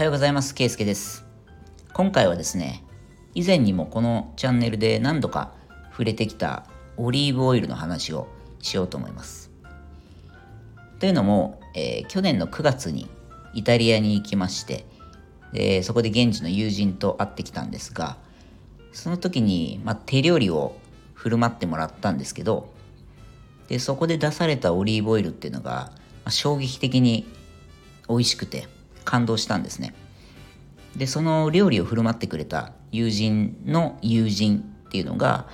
はようございます。ケイスケです。今回はですね、以前にもこのチャンネルで何度か触れてきたオリーブオイルの話をしようと思います。というのも、えー、去年の9月にイタリアに行きまして、でそこで現地の友人と会ってきたんですが、その時に、ま、手料理を振る舞ってもらったんですけど、でそこで出されたオリーブオイルっていうのが、ま、衝撃的に美味しくて感動したんですね。でその料理を振る舞ってくれた友人の友人っていうのが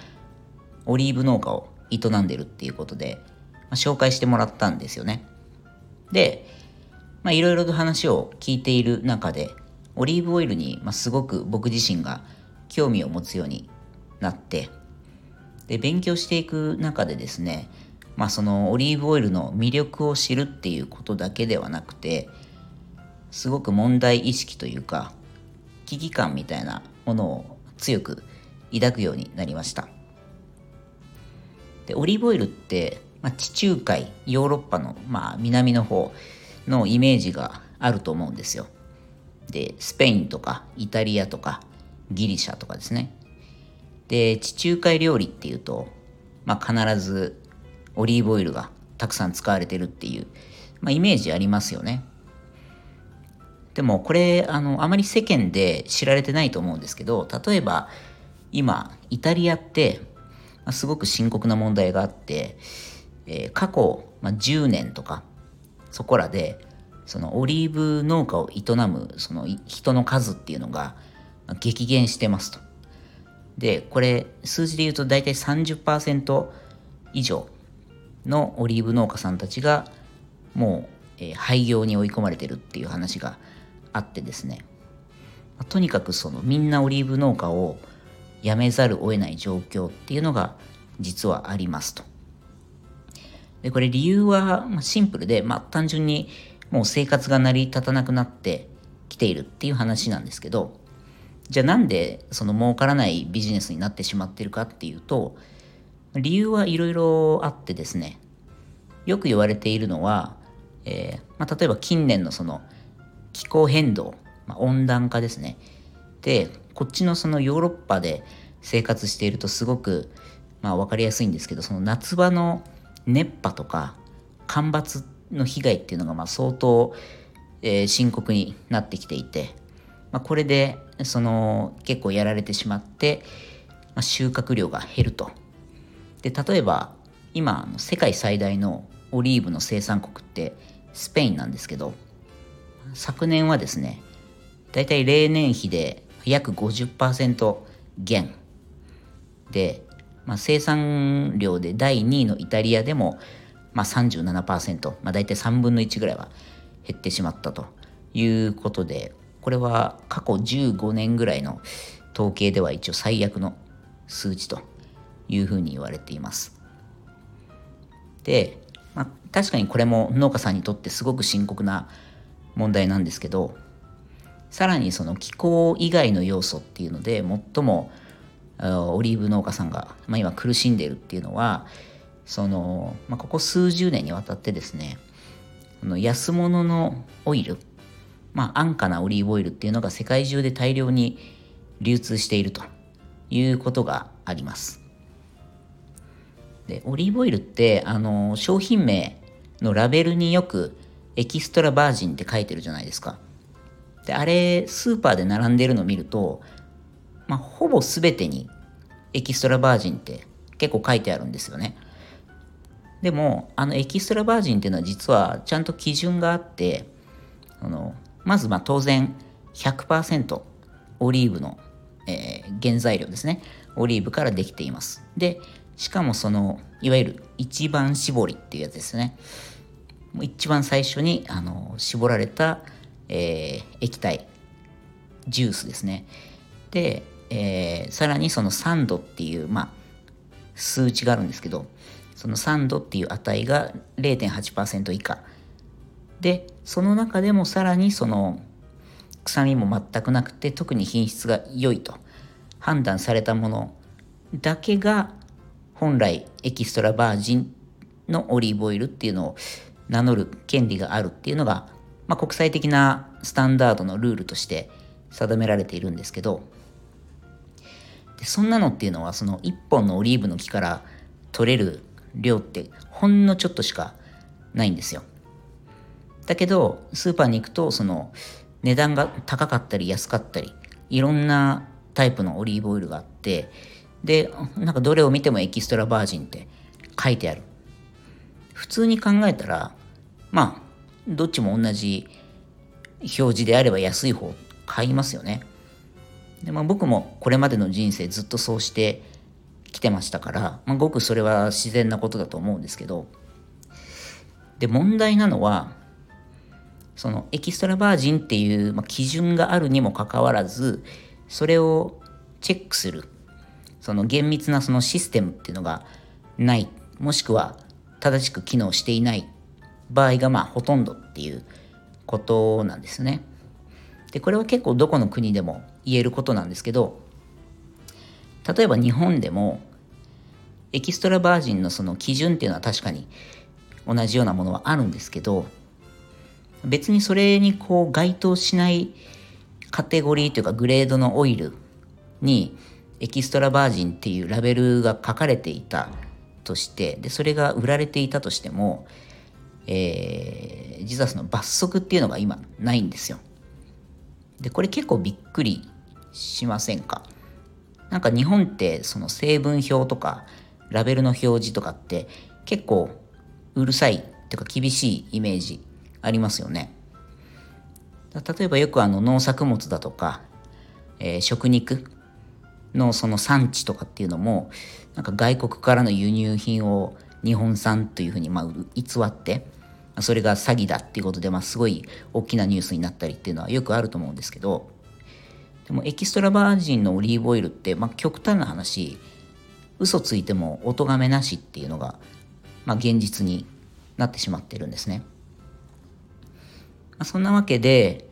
オリーブ農家を営んでるっていうことで、まあ、紹介してもらったんですよね。でいろいろと話を聞いている中でオリーブオイルに、まあ、すごく僕自身が興味を持つようになってで勉強していく中でですねまあ、そのオリーブオイルの魅力を知るっていうことだけではなくてすごく問題意識というか危機感みたいなものを強く抱くようになりました。でオリーブオイルって、まあ、地中海ヨーロッパの、まあ、南の方のイメージがあると思うんですよ。でスペインとかイタリアとかギリシャとかですね。で地中海料理っていうと、まあ、必ずオリーブオイルがたくさん使われてるっていう、まあ、イメージありますよね。でもこれあのあまり世間で知られてないと思うんですけど例えば今イタリアって、すごく深刻な問題があって、えー、過去、まあ、10年とかそこらでそのオリーブ農家を営むその人の数っていうのが激減してますと。でこれ数字で言うと大体30%以上のオリーブ農家さんたちがもう、え、廃業に追い込まれてるっていう話があってですね、ま、とにかくそのみんなオリーブ農家を辞めざるを得ない状況っていうのが実はありますと。でこれ理由はシンプルで、まあ、単純にもう生活が成り立たなくなってきているっていう話なんですけどじゃあなんでその儲からないビジネスになってしまってるかっていうと理由はいろいろあってですねよく言われているのは、えー、まあ、例えば近年のその気候変動、まあ、温暖化ですね。でこっちのそのヨーロッパで生活しているとすごく、まあ、分かりやすいんですけどその夏場の熱波とか干ばつの被害っていうのがまあ相当、えー、深刻になってきていて、まあ、これでその結構やられてしまって、まあ、収穫量が減ると。で例えば今世界最大のオリーブの生産国ってスペインなんですけど昨年はですねだいたい例年比で約50%減で、まあ、生産量で第2位のイタリアでも、まあ37%、まあ、大体3分の1ぐらいは減ってしまったということでこれは過去15年ぐらいの統計では一応最悪の数値というふうに言われています。で、まあ、確かにこれも農家さんにとってすごく深刻な問題なんですけどさらにその気候以外の要素っていうので最もオリーブ農家さんが、まあ、今苦しんでるっていうのはその、まあ、ここ数十年にわたってですねの安物のオイル、まあ、安価なオリーブオイルっていうのが世界中で大量に流通しているということがあります。でオリーブオイルってあの商品名のラベルによくエキストラバージンって書いてるじゃないですか。であれスーパーで並んでるのを見ると、まあ、ほぼ全てにエキストラバージンって結構書いてあるんですよね。でもあのエキストラバージンっていうのは実はちゃんと基準があってあのまずまあ当然100%オリーブの、えー、原材料ですね。オリーブからできています。でしかもそのいわゆる一番搾りっていうやつですね。一番最初にあの絞られた、えー、液体ジュースですね。で、えー、さらにその酸度っていう、まあ、数値があるんですけどその酸度っていう値が0.8%以下。でその中でもさらにその臭みも全くなくて特に品質が良いと判断されたものだけが本来エキストラバージンのオリーブオイルっていうのを名乗る権利があるっていうのが、まあ、国際的なスタンダードのルールとして定められているんですけどでそんなのっていうのはその1本のオリーブの木から取れる量ってほんのちょっとしかないんですよ。だけどスーパーに行くとその値段が高かったり安かったりいろんなタイプのオリーブオイルがあってでなんかどれを見てもエキストラバージンって書いてある普通に考えたらまあどっちも同じ表示であれば安い方買いますよね。で、まあ、僕もこれまでの人生ずっとそうしてきてましたから、まあ、ごくそれは自然なことだと思うんですけどで問題なのはそのエキストラバージンっていう、まあ、基準があるにもかかわらずそれをチェックするその厳密なそのシステムっていうのがないもしくは正しく機能していない場合がまあほとんどっていうことなんですね。でこれは結構どこの国でも言えることなんですけど例えば日本でもエキストラバージンのその基準っていうのは確かに同じようなものはあるんですけど別にそれにこう該当しないカテゴリーというかグレードのオイルにエキストラバージンっていうラベルが書かれていたとしてでそれが売られていたとしても、えー、実はその罰則っていうのが今ないんですよ。でこれ結構びっくりしませんか？なんか日本ってその成分表とかラベルの表示とかって結構うるさいっていうか厳しいイメージありますよね。例えばよくあの農作物だとか、えー、食肉のその産地とかっていうのもなんか外国からの輸入品を日本産というふうにま偽ってそれが詐欺だっていうことで、まあ、すごい大きなニュースになったりっていうのはよくあると思うんですけどでもエキストラバージンのオリーブオイルって、まあ、極端な話嘘ついてもお咎めなしっていうのが、まあ、現実になってしまってるんですね。まあ、そんなわけで、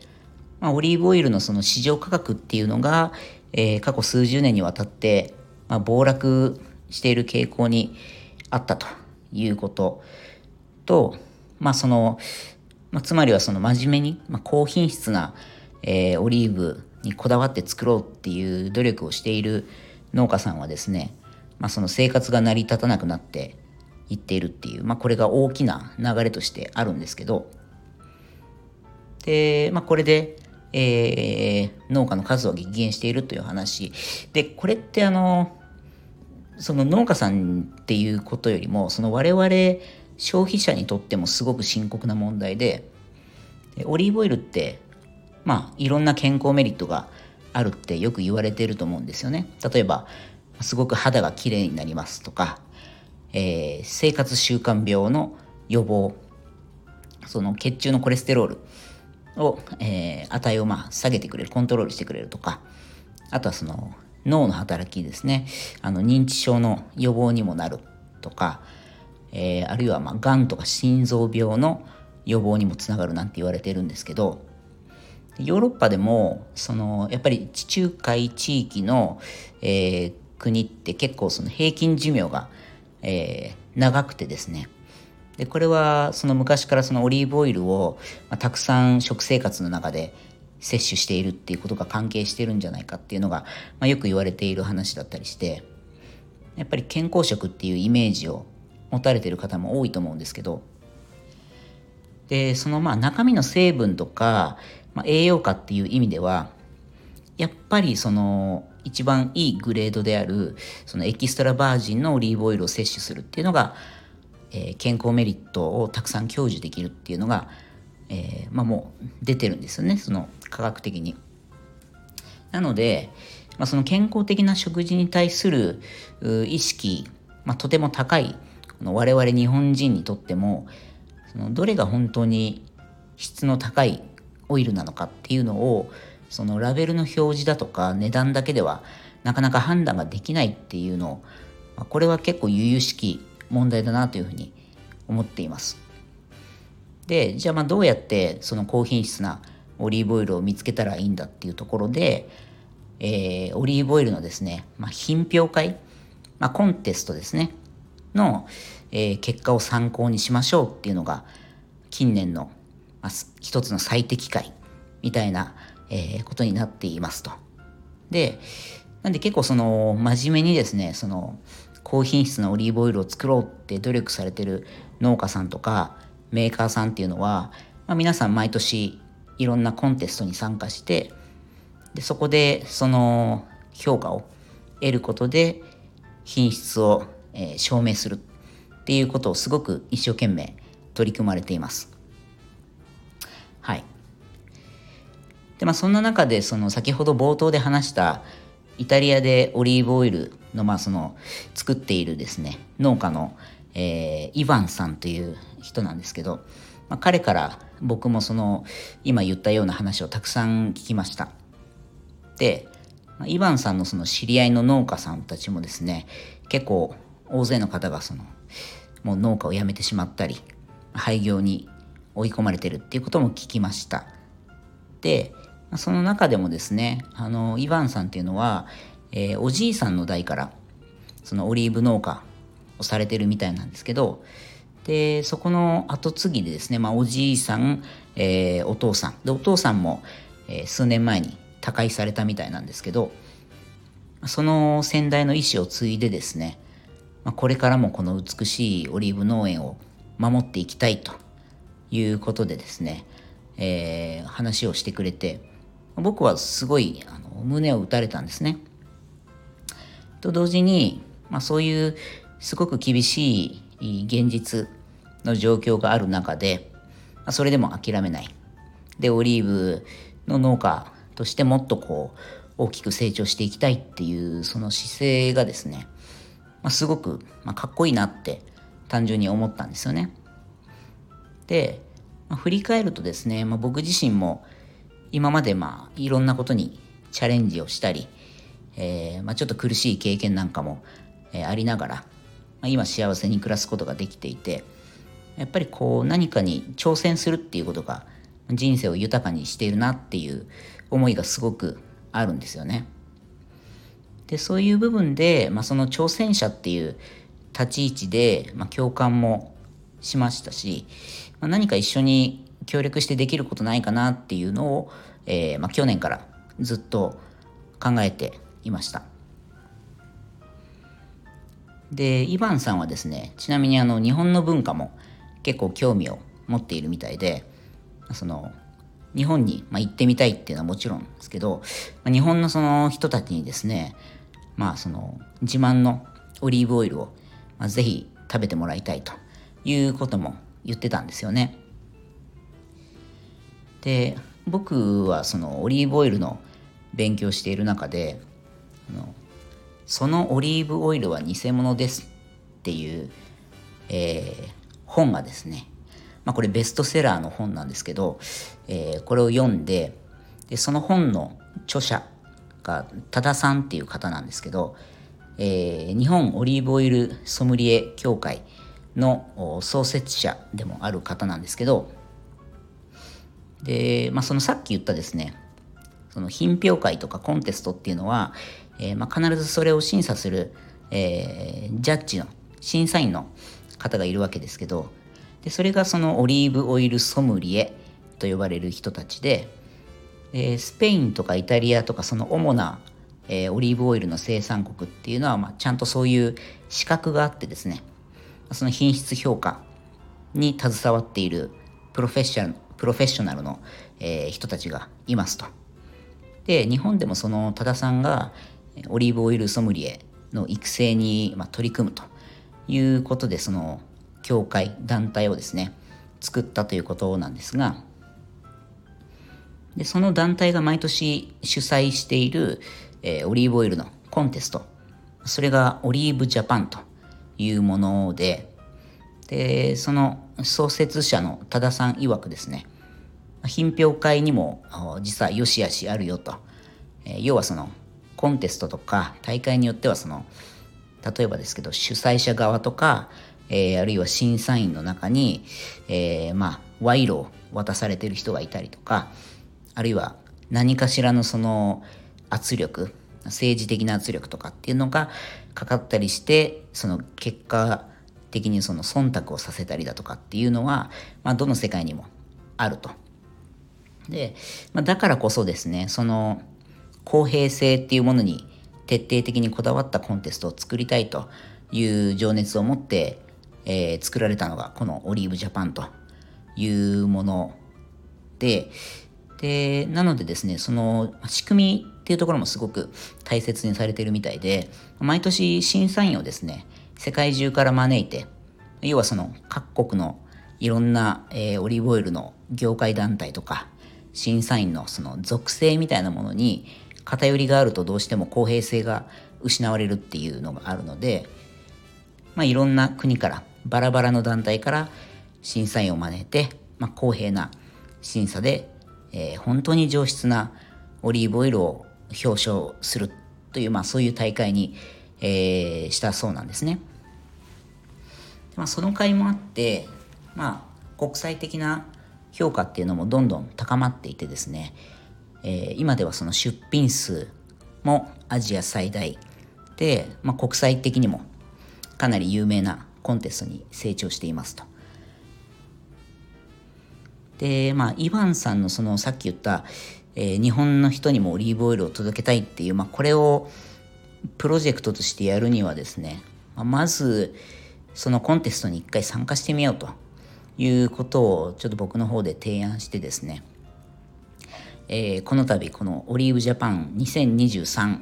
まあ、オリーブオイルのその市場価格っていうのが、えー、過去数十年にわたって、まあ、暴落している傾向にあったということと、まあその、まあ、つまりはその真面目に、まあ、高品質な、えー、オリーブにこだわって作ろうっていう努力をしている農家さんはですね、まあ、その生活が成り立たなくなっていっているっていう、まあ、これが大きな流れとしてあるんですけどで、まあ、これで、えー、農家の数を激減しているという話。でこれってあのその農家さんっていうことよりもその我々消費者にとってもすごく深刻な問題でオリーブオイルってまあいろんな健康メリットがあるってよく言われてると思うんですよね。例えばすごく肌がきれいになりますとか、えー、生活習慣病の予防その血中のコレステロール。を、えー、値をまあ下げてくれるコントロールしてくれるとかあとはその脳の働きですね。あの認知症の予防にもなるとかえー、あるいはまあがんとか心臓病の予防にもつながるなんて言われてるんですけどヨーロッパでもそのやっぱり地中海地域の、えー、国って結構その平均寿命が、えー、長くてですねでこれはその昔からそのオリーブオイルを、まあ、たくさん食生活の中で摂取しているっていうことが関係してるんじゃないかっていうのが、まあ、よく言われている話だったりしてやっぱり健康食っていうイメージを持たれてる方も多いと思うんですけどでそのまあ中身の成分とか、まあ、栄養価っていう意味ではやっぱりその一番いいグレードであるそのエキストラバージンのオリーブオイルを摂取するっていうのが、えー、健康メリットをたくさん享受できるっていうのが、えー、まあ、もう出てるんですよねその科学的に。なので、まあ、その健康的な食事に対する意識、まあ、とても高い我々日本人にとってもそのどれが本当に質の高いオイルなのかっていうのをそのラベルの表示だとか値段だけではなかなか判断ができないっていうのをまこれは結構由々しき問題だなというふうに思っています。でじゃあまあどうやってその高品質なオリーブオイルを見つけたらいいんだっていうところで、えー、オリーブオイルのですね、まあ、品評会、まあ、コンテストですねの、えー、結果を参考にしましょうっていうのが近年のまあ、一つの最適解みたいな、えー、ことになっていますと。で、なんで結構その真面目にですね、その高品質なオリーブオイルを作ろうって努力されてる農家さんとかメーカーさんっていうのは、まあ、皆さん毎年いろんなコンテストに参加してでそこでその評価を得ることで品質を、えー、証明するっていうことをすごく一生懸命取り組まれています。はい。でまあそんな中でその先ほど冒頭で話したイタリアでオリーブオイルのまあその作っているですね農家の、えー、イヴァンさんという人なんですけど、まあ、彼から僕もその今言ったような話をたくさん聞きました。で、イヴァンさんのその知り合いの農家さんたちもですね結構大勢の方がそのもう農家を辞めてしまったり廃業に追い込まれてるっていうことも聞きました。でその中でもですねあのイヴァンさんっていうのは、えー、おじいさんの代からそのオリーブ農家をされてるみたいなんですけどでそこの後継ぎでですね、まあ、おじいさん、えー、お父さんでお父さんも、えー、数年前に他界されたみたいなんですけどその先代の意思を継いでですね、まあ、これからもこの美しいオリーブ農園を守っていきたいということでですね、えー、話をしてくれて僕はすごいあの胸を打たれたんですね。と同時に、まあ、そういうすごく厳しい現実の状況がある中で、まあ、それでも諦めない。でオリーブの農家としてもっとこう大きく成長していきたいっていうその姿勢がですね、まあ、すごく、まあ、かっこいいなって単純に思ったんですよね。で、まあ、振り返るとですね、まあ、僕自身も今までまあいろんなことにチャレンジをしたり、えー、まあ、ちょっと苦しい経験なんかも、えー、ありながら、まあ、今幸せに暮らすことができていてやっぱりこう何かに挑戦するっていうことが人生を豊かにしているなっていう思いがすごくあるんですよね。でそういう部分で、まあ、その挑戦者っていう立ち位置で、まあ、共感もしましたし、まあ、何か一緒に協力してできることないかなっていうのを、えー、まあ、去年からずっと考えていました。でイヴァンさんはですねちなみにあの日本の文化も結構興味を持っているみたいでその日本に、まあ、行ってみたいっていうのはもちろんですけど、まあ、日本のその人たちにですねまあその自慢のオリーブオイルを、まあ、ぜひ食べてもらいたいということも言ってたんですよね。で僕はそのオリーブオイルの勉強している中でそのオリーブオイルは偽物ですっていう、えー、本がですね、まあ、これベストセラーの本なんですけど、えー、これを読んででその本の著者が多田さんっていう方なんですけど、えー、日本オリーブオイルソムリエ協会の創設者でもある方なんですけどで、まあ、そのさっき言ったですねその品評会とかコンテストっていうのは、えー、まあ必ずそれを審査する、えー、ジャッジの審査員の方がいるわけですけどでそれがそのオリーブオイルソムリエと呼ばれる人たちで、えー、スペインとかイタリアとかその主な、えー、オリーブオイルの生産国っていうのは、まあ、ちゃんとそういう資格があってですねその品質評価に携わっているプロフェッショナルプロフェッショナルの、えー、人たちがいますと。で日本でもその多田さんがオリーブオイルソムリエの育成に、ま、取り組むということでその協会団体をですね作ったということなんですがでその団体が毎年主催している、えー、オリーブオイルのコンテストそれがオリーブジャパンというものででその創設者の多田さん曰くですね品評会にも実は良し悪しあるよと、えー、要はそのコンテストとか大会によってはその例えばですけど主催者側とか、えー、あるいは審査員の中に、えー、まあ賄賂を渡されてる人がいたりとかあるいは何かしらのその圧力政治的な圧力とかっていうのがかかったりしてその結果的にその忖度をさせたりだとかっていうのは、まあ、どの世界にもあると。で、まあ、だからこそですねその公平性っていうものに徹底的にこだわったコンテストを作りたいという情熱を持って、えー、作られたのがこのオリーブジャパンというものででなのでですねその仕組みっていうところもすごく大切にされてるみたいで毎年審査員をですね世界中から招いて要はその各国のいろんな、えー、オリーブオイルの業界団体とか審査員のその属性みたいなものに偏りがあるとどうしても公平性が失われるっていうのがあるので、まあ、いろんな国からバラバラの団体から審査員を招いて、まあ、公平な審査で、えー、本当に上質なオリーブオイルを表彰するという、まあ、そういう大会に、えー、したそうなんですね。まあ、その会もあって、まあ、国際的な評価っていうのもどんどん高まっていてですね、えー、今ではその出品数もアジア最大で、まあ、国際的にもかなり有名なコンテストに成長していますと。でまあイヴァンさんのそのさっき言った、えー、日本の人にもオリーブオイルを届けたいっていう、まあ、これをプロジェクトとしてやるにはですね、まあ、まずそのコンテストに一回参加してみようということをちょっと僕の方で提案してですね、えー、この度このオリーブジャパン2023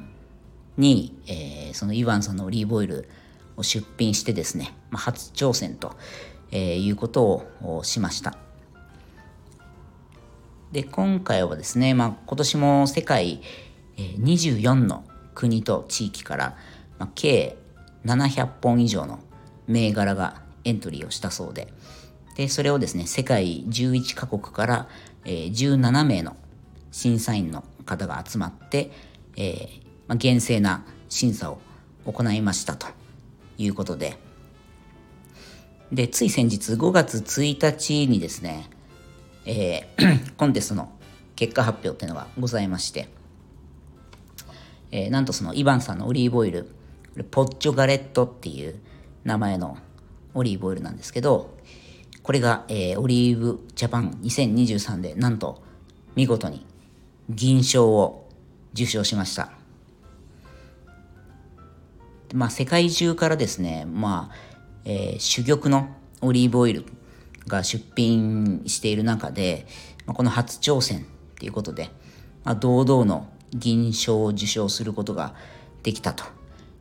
に、えー、そのイヴァンさんのオリーブオイルを出品してですね、まあ、初挑戦と、えー、いうことをしました。で今回はですね、まあ、今年も世界24の国と地域から、まあ、計700本以上の銘柄がエントリーをしたそうで、で、それをですね、世界11カ国から、えー、17名の審査員の方が集まって、えーまあ、厳正な審査を行いましたということで、で、つい先日5月1日にですね、えー、コンテストの結果発表っていうのがございまして、えー、なんとそのイヴァンさんのオリーブオイル、ポッチョガレットっていう名前のオリーブオイルなんですけど、これが、えー、オリーブジャパン2023でなんと見事に銀賞を受賞しました。まあ世界中からですね、まあ、えー、珠玉のオリーブオイルが出品している中で、まあ、この初挑戦っていうことで、まあ、堂々の銀賞を受賞することができたと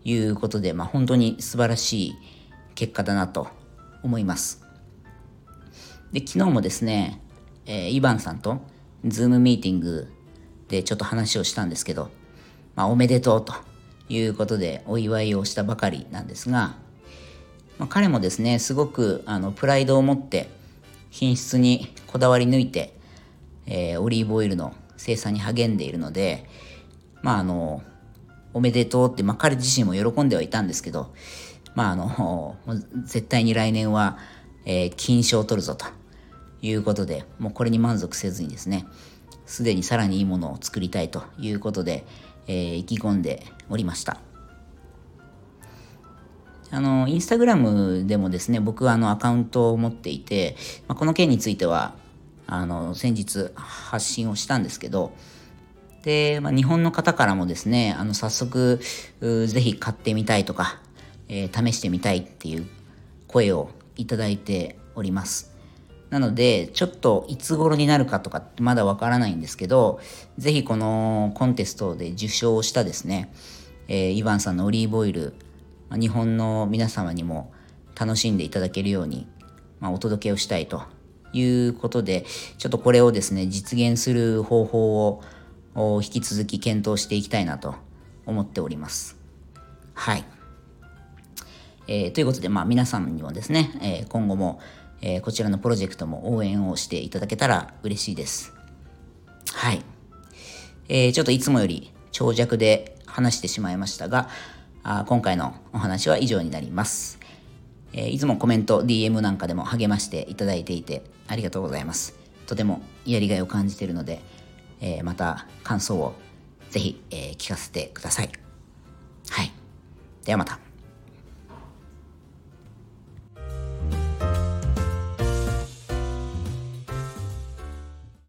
いうことで、まあ、本当に素晴らしい結果だなと思います。で、昨日もですね、えー、イヴァンさんとズームミーティングでちょっと話をしたんですけど、まあ、おめでとうということでお祝いをしたばかりなんですが、まあ、彼もですね、すごくあのプライドを持って品質にこだわり抜いて、えー、オリーブオイルの生産に励んでいるので、まああの、おめでとうって、まあ彼自身も喜んではいたんですけど、まああの、絶対に来年は、えー、金賞を取るぞということで、もうこれに満足せずにですね、すでにさらにいいものを作りたいということで、えー、意気込んでおりました。あの、インスタグラムでもですね、僕はあのアカウントを持っていて、まあ、この件については、あの、先日発信をしたんですけど、で、まあ、日本の方からもですね、あの、早速、ぜひ買ってみたいとか、えー、試してみたいっていう声をいただいております。なので、ちょっといつ頃になるかとかってまだわからないんですけど、ぜひこのコンテストで受賞したですね、えー、イヴァンさんのオリーブオイル、日本の皆様にも楽しんでいただけるように、まあ、お届けをしたいということで、ちょっとこれをですね、実現する方法を引き続き検討していきたいなと思っております。はい。えー、ということで、まあ皆さんにもですね、えー、今後も、えー、こちらのプロジェクトも応援をしていただけたら嬉しいです。はい。えー、ちょっといつもより長尺で話してしまいましたが、あ今回のお話は以上になります。えー、いつもコメント、DM なんかでも励ましていただいていてありがとうございます。とてもやりがいを感じているので、えー、また感想をぜひ、えー、聞かせてください。はい。ではまた。